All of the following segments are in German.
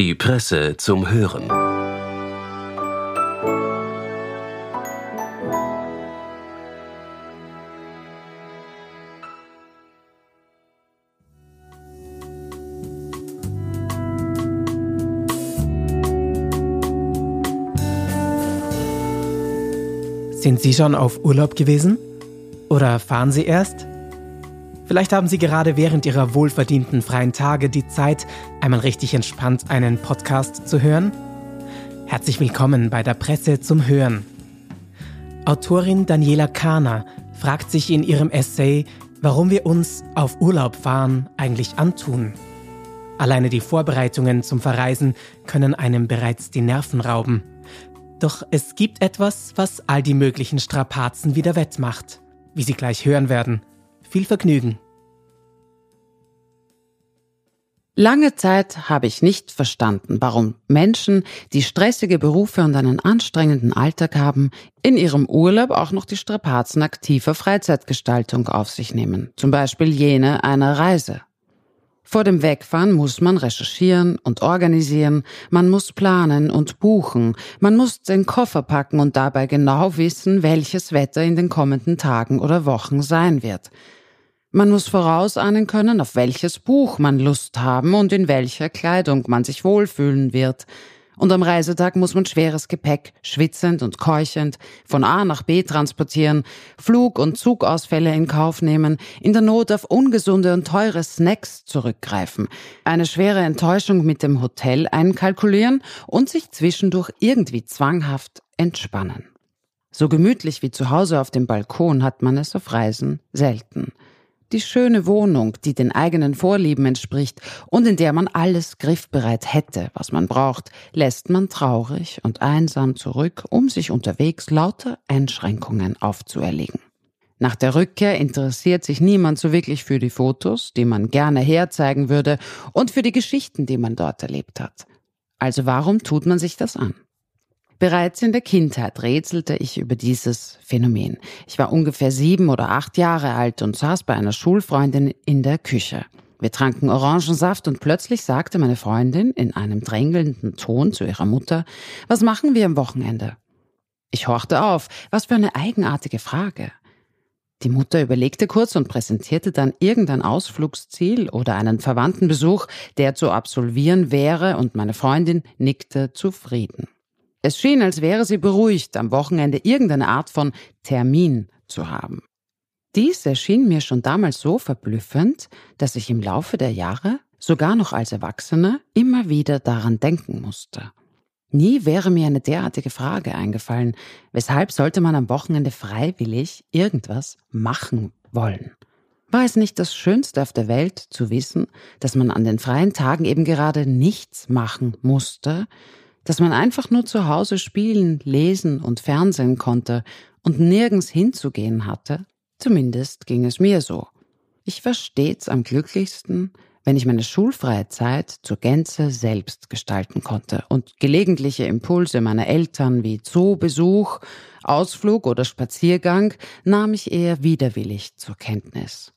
Die Presse zum Hören. Sind Sie schon auf Urlaub gewesen? Oder fahren Sie erst? Vielleicht haben Sie gerade während Ihrer wohlverdienten freien Tage die Zeit, einmal richtig entspannt einen Podcast zu hören? Herzlich willkommen bei der Presse zum Hören. Autorin Daniela Kahner fragt sich in ihrem Essay, warum wir uns auf Urlaub fahren eigentlich antun. Alleine die Vorbereitungen zum Verreisen können einem bereits die Nerven rauben. Doch es gibt etwas, was all die möglichen Strapazen wieder wettmacht, wie Sie gleich hören werden. Viel Vergnügen. Lange Zeit habe ich nicht verstanden, warum Menschen, die stressige Berufe und einen anstrengenden Alltag haben, in ihrem Urlaub auch noch die Strapazen aktiver Freizeitgestaltung auf sich nehmen, zum Beispiel jene einer Reise. Vor dem Wegfahren muss man recherchieren und organisieren, man muss planen und buchen, man muss den Koffer packen und dabei genau wissen, welches Wetter in den kommenden Tagen oder Wochen sein wird. Man muss vorausahnen können, auf welches Buch man Lust haben und in welcher Kleidung man sich wohlfühlen wird. Und am Reisetag muss man schweres Gepäck, schwitzend und keuchend, von A nach B transportieren, Flug- und Zugausfälle in Kauf nehmen, in der Not auf ungesunde und teure Snacks zurückgreifen, eine schwere Enttäuschung mit dem Hotel einkalkulieren und sich zwischendurch irgendwie zwanghaft entspannen. So gemütlich wie zu Hause auf dem Balkon hat man es auf Reisen selten die schöne Wohnung, die den eigenen Vorlieben entspricht und in der man alles griffbereit hätte, was man braucht, lässt man traurig und einsam zurück, um sich unterwegs lauter Einschränkungen aufzuerlegen. Nach der Rückkehr interessiert sich niemand so wirklich für die Fotos, die man gerne herzeigen würde, und für die Geschichten, die man dort erlebt hat. Also warum tut man sich das an? Bereits in der Kindheit rätselte ich über dieses Phänomen. Ich war ungefähr sieben oder acht Jahre alt und saß bei einer Schulfreundin in der Küche. Wir tranken Orangensaft und plötzlich sagte meine Freundin in einem drängelnden Ton zu ihrer Mutter, was machen wir am Wochenende? Ich horchte auf. Was für eine eigenartige Frage. Die Mutter überlegte kurz und präsentierte dann irgendein Ausflugsziel oder einen Verwandtenbesuch, der zu absolvieren wäre, und meine Freundin nickte zufrieden. Es schien, als wäre sie beruhigt, am Wochenende irgendeine Art von Termin zu haben. Dies erschien mir schon damals so verblüffend, dass ich im Laufe der Jahre, sogar noch als Erwachsene, immer wieder daran denken musste. Nie wäre mir eine derartige Frage eingefallen, weshalb sollte man am Wochenende freiwillig irgendwas machen wollen? War es nicht das Schönste auf der Welt zu wissen, dass man an den freien Tagen eben gerade nichts machen musste, dass man einfach nur zu Hause spielen, lesen und fernsehen konnte und nirgends hinzugehen hatte, zumindest ging es mir so. Ich war stets am glücklichsten, wenn ich meine schulfreie Zeit zur Gänze selbst gestalten konnte und gelegentliche Impulse meiner Eltern wie Zoobesuch, Ausflug oder Spaziergang nahm ich eher widerwillig zur Kenntnis.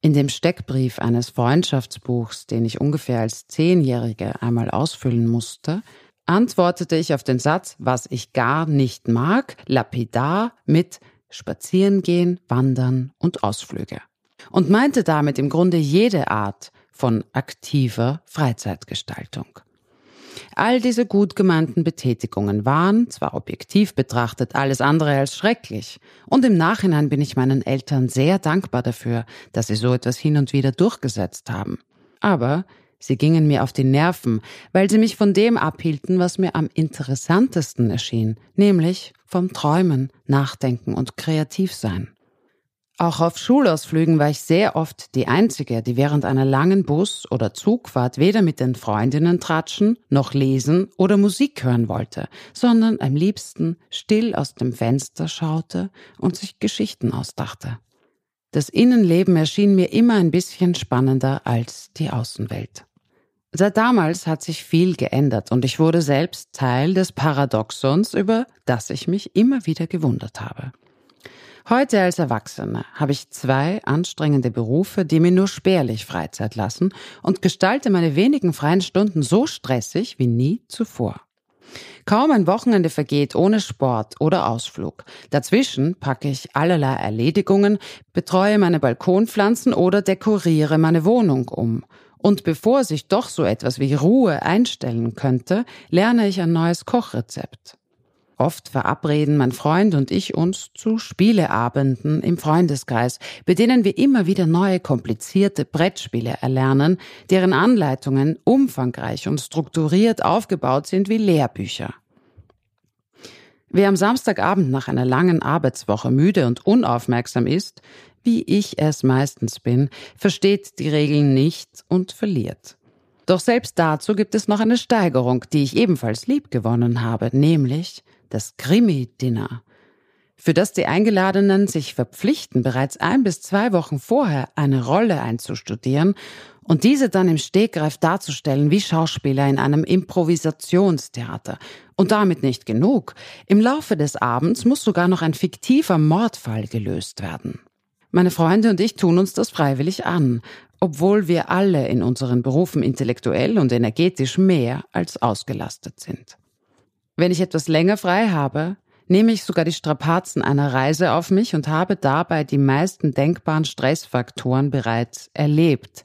In dem Steckbrief eines Freundschaftsbuchs, den ich ungefähr als Zehnjährige einmal ausfüllen musste, antwortete ich auf den Satz, was ich gar nicht mag, lapidar mit Spazierengehen, Wandern und Ausflüge. Und meinte damit im Grunde jede Art von aktiver Freizeitgestaltung. All diese gut gemeinten Betätigungen waren, zwar objektiv betrachtet, alles andere als schrecklich, und im Nachhinein bin ich meinen Eltern sehr dankbar dafür, dass sie so etwas hin und wieder durchgesetzt haben. Aber Sie gingen mir auf die Nerven, weil sie mich von dem abhielten, was mir am interessantesten erschien, nämlich vom Träumen, Nachdenken und Kreativsein. Auch auf Schulausflügen war ich sehr oft die Einzige, die während einer langen Bus- oder Zugfahrt weder mit den Freundinnen tratschen, noch lesen oder Musik hören wollte, sondern am liebsten still aus dem Fenster schaute und sich Geschichten ausdachte. Das Innenleben erschien mir immer ein bisschen spannender als die Außenwelt. Seit damals hat sich viel geändert und ich wurde selbst Teil des Paradoxons, über das ich mich immer wieder gewundert habe. Heute als Erwachsene habe ich zwei anstrengende Berufe, die mir nur spärlich Freizeit lassen und gestalte meine wenigen freien Stunden so stressig wie nie zuvor. Kaum ein Wochenende vergeht ohne Sport oder Ausflug. Dazwischen packe ich allerlei Erledigungen, betreue meine Balkonpflanzen oder dekoriere meine Wohnung um. Und bevor sich doch so etwas wie Ruhe einstellen könnte, lerne ich ein neues Kochrezept. Oft verabreden mein Freund und ich uns zu Spieleabenden im Freundeskreis, bei denen wir immer wieder neue komplizierte Brettspiele erlernen, deren Anleitungen umfangreich und strukturiert aufgebaut sind wie Lehrbücher. Wer am Samstagabend nach einer langen Arbeitswoche müde und unaufmerksam ist, wie ich es meistens bin, versteht die Regeln nicht und verliert. Doch selbst dazu gibt es noch eine Steigerung, die ich ebenfalls liebgewonnen habe, nämlich das Krimi-Dinner, für das die Eingeladenen sich verpflichten, bereits ein bis zwei Wochen vorher eine Rolle einzustudieren und diese dann im Stegreif darzustellen wie Schauspieler in einem Improvisationstheater. Und damit nicht genug. Im Laufe des Abends muss sogar noch ein fiktiver Mordfall gelöst werden. Meine Freunde und ich tun uns das freiwillig an, obwohl wir alle in unseren Berufen intellektuell und energetisch mehr als ausgelastet sind. Wenn ich etwas länger frei habe, nehme ich sogar die Strapazen einer Reise auf mich und habe dabei die meisten denkbaren Stressfaktoren bereits erlebt.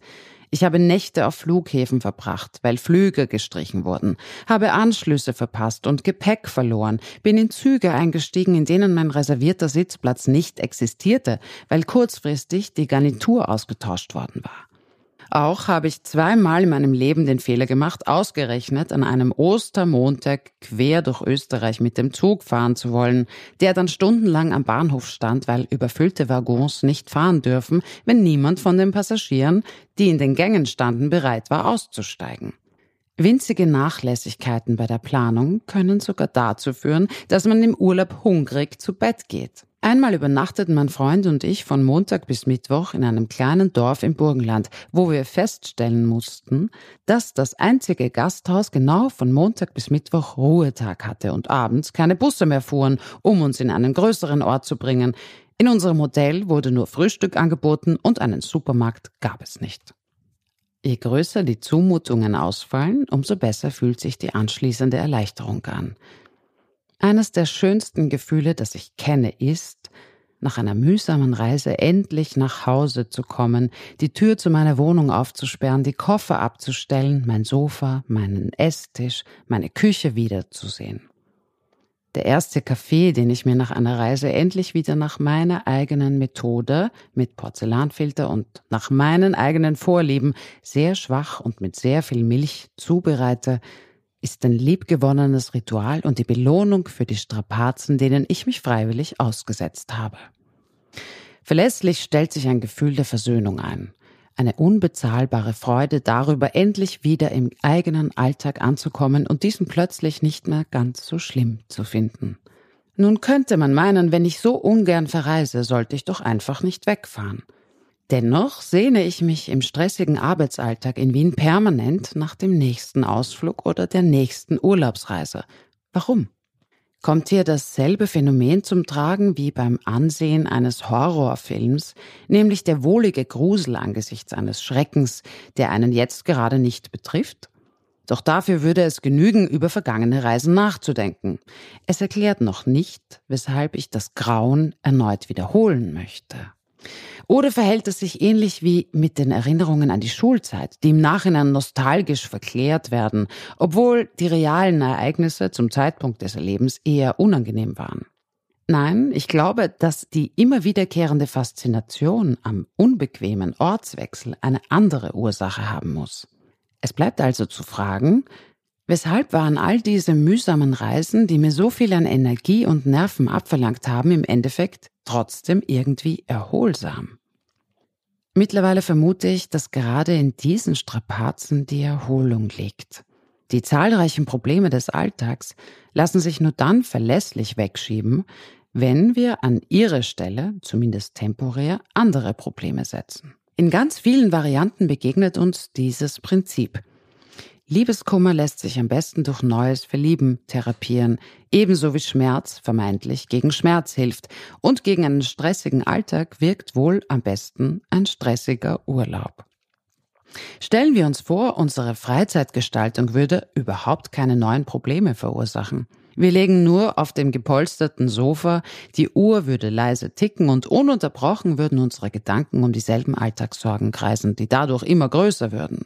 Ich habe Nächte auf Flughäfen verbracht, weil Flüge gestrichen wurden, habe Anschlüsse verpasst und Gepäck verloren, bin in Züge eingestiegen, in denen mein reservierter Sitzplatz nicht existierte, weil kurzfristig die Garnitur ausgetauscht worden war. Auch habe ich zweimal in meinem Leben den Fehler gemacht, ausgerechnet an einem Ostermontag quer durch Österreich mit dem Zug fahren zu wollen, der dann stundenlang am Bahnhof stand, weil überfüllte Waggons nicht fahren dürfen, wenn niemand von den Passagieren, die in den Gängen standen, bereit war auszusteigen. Winzige Nachlässigkeiten bei der Planung können sogar dazu führen, dass man im Urlaub hungrig zu Bett geht. Einmal übernachteten mein Freund und ich von Montag bis Mittwoch in einem kleinen Dorf im Burgenland, wo wir feststellen mussten, dass das einzige Gasthaus genau von Montag bis Mittwoch Ruhetag hatte und abends keine Busse mehr fuhren, um uns in einen größeren Ort zu bringen. In unserem Hotel wurde nur Frühstück angeboten und einen Supermarkt gab es nicht. Je größer die Zumutungen ausfallen, umso besser fühlt sich die anschließende Erleichterung an. Eines der schönsten Gefühle, das ich kenne, ist, nach einer mühsamen Reise endlich nach Hause zu kommen, die Tür zu meiner Wohnung aufzusperren, die Koffer abzustellen, mein Sofa, meinen Esstisch, meine Küche wiederzusehen. Der erste Kaffee, den ich mir nach einer Reise endlich wieder nach meiner eigenen Methode mit Porzellanfilter und nach meinen eigenen Vorlieben sehr schwach und mit sehr viel Milch zubereite, ist ein liebgewonnenes Ritual und die Belohnung für die Strapazen, denen ich mich freiwillig ausgesetzt habe. Verlässlich stellt sich ein Gefühl der Versöhnung ein, eine unbezahlbare Freude darüber, endlich wieder im eigenen Alltag anzukommen und diesen plötzlich nicht mehr ganz so schlimm zu finden. Nun könnte man meinen, wenn ich so ungern verreise, sollte ich doch einfach nicht wegfahren. Dennoch sehne ich mich im stressigen Arbeitsalltag in Wien permanent nach dem nächsten Ausflug oder der nächsten Urlaubsreise. Warum? Kommt hier dasselbe Phänomen zum Tragen wie beim Ansehen eines Horrorfilms, nämlich der wohlige Grusel angesichts eines Schreckens, der einen jetzt gerade nicht betrifft? Doch dafür würde es genügen, über vergangene Reisen nachzudenken. Es erklärt noch nicht, weshalb ich das Grauen erneut wiederholen möchte. Oder verhält es sich ähnlich wie mit den Erinnerungen an die Schulzeit, die im Nachhinein nostalgisch verklärt werden, obwohl die realen Ereignisse zum Zeitpunkt des Erlebens eher unangenehm waren? Nein, ich glaube, dass die immer wiederkehrende Faszination am unbequemen Ortswechsel eine andere Ursache haben muss. Es bleibt also zu fragen, weshalb waren all diese mühsamen Reisen, die mir so viel an Energie und Nerven abverlangt haben, im Endeffekt trotzdem irgendwie erholsam? Mittlerweile vermute ich, dass gerade in diesen Strapazen die Erholung liegt. Die zahlreichen Probleme des Alltags lassen sich nur dann verlässlich wegschieben, wenn wir an ihre Stelle, zumindest temporär, andere Probleme setzen. In ganz vielen Varianten begegnet uns dieses Prinzip. Liebeskummer lässt sich am besten durch neues Verlieben therapieren, ebenso wie Schmerz vermeintlich gegen Schmerz hilft. Und gegen einen stressigen Alltag wirkt wohl am besten ein stressiger Urlaub. Stellen wir uns vor, unsere Freizeitgestaltung würde überhaupt keine neuen Probleme verursachen. Wir legen nur auf dem gepolsterten Sofa, die Uhr würde leise ticken und ununterbrochen würden unsere Gedanken um dieselben Alltagssorgen kreisen, die dadurch immer größer würden.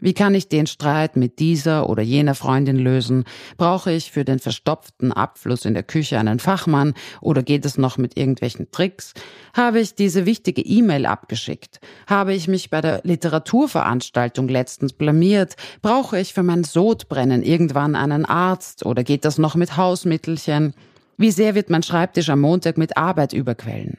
Wie kann ich den Streit mit dieser oder jener Freundin lösen? Brauche ich für den verstopften Abfluss in der Küche einen Fachmann oder geht es noch mit irgendwelchen Tricks? Habe ich diese wichtige E-Mail abgeschickt? Habe ich mich bei der Literaturveranstaltung letztens blamiert? Brauche ich für mein Sodbrennen irgendwann einen Arzt oder geht das noch mit Hausmittelchen? Wie sehr wird mein Schreibtisch am Montag mit Arbeit überquellen?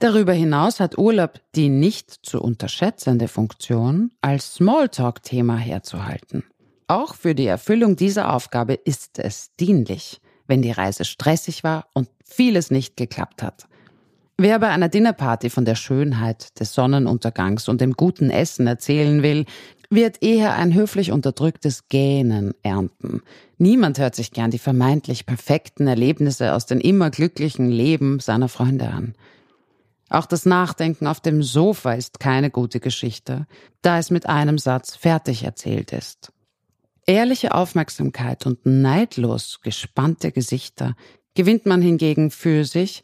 Darüber hinaus hat Urlaub die nicht zu unterschätzende Funktion, als Smalltalk-Thema herzuhalten. Auch für die Erfüllung dieser Aufgabe ist es dienlich, wenn die Reise stressig war und vieles nicht geklappt hat. Wer bei einer Dinnerparty von der Schönheit des Sonnenuntergangs und dem guten Essen erzählen will, wird eher ein höflich unterdrücktes Gähnen ernten. Niemand hört sich gern die vermeintlich perfekten Erlebnisse aus dem immer glücklichen Leben seiner Freunde an. Auch das Nachdenken auf dem Sofa ist keine gute Geschichte, da es mit einem Satz fertig erzählt ist. Ehrliche Aufmerksamkeit und neidlos gespannte Gesichter gewinnt man hingegen für sich,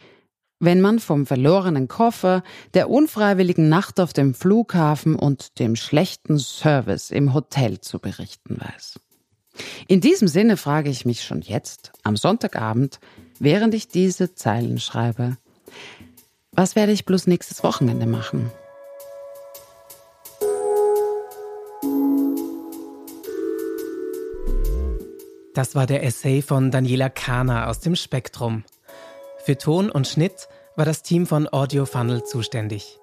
wenn man vom verlorenen Koffer, der unfreiwilligen Nacht auf dem Flughafen und dem schlechten Service im Hotel zu berichten weiß. In diesem Sinne frage ich mich schon jetzt, am Sonntagabend, während ich diese Zeilen schreibe, was werde ich bloß nächstes Wochenende machen? Das war der Essay von Daniela Kahner aus dem Spektrum. Für Ton und Schnitt war das Team von Audio Funnel zuständig.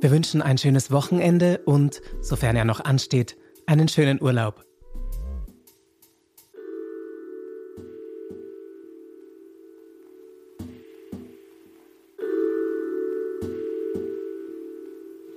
Wir wünschen ein schönes Wochenende und, sofern er noch ansteht, einen schönen Urlaub.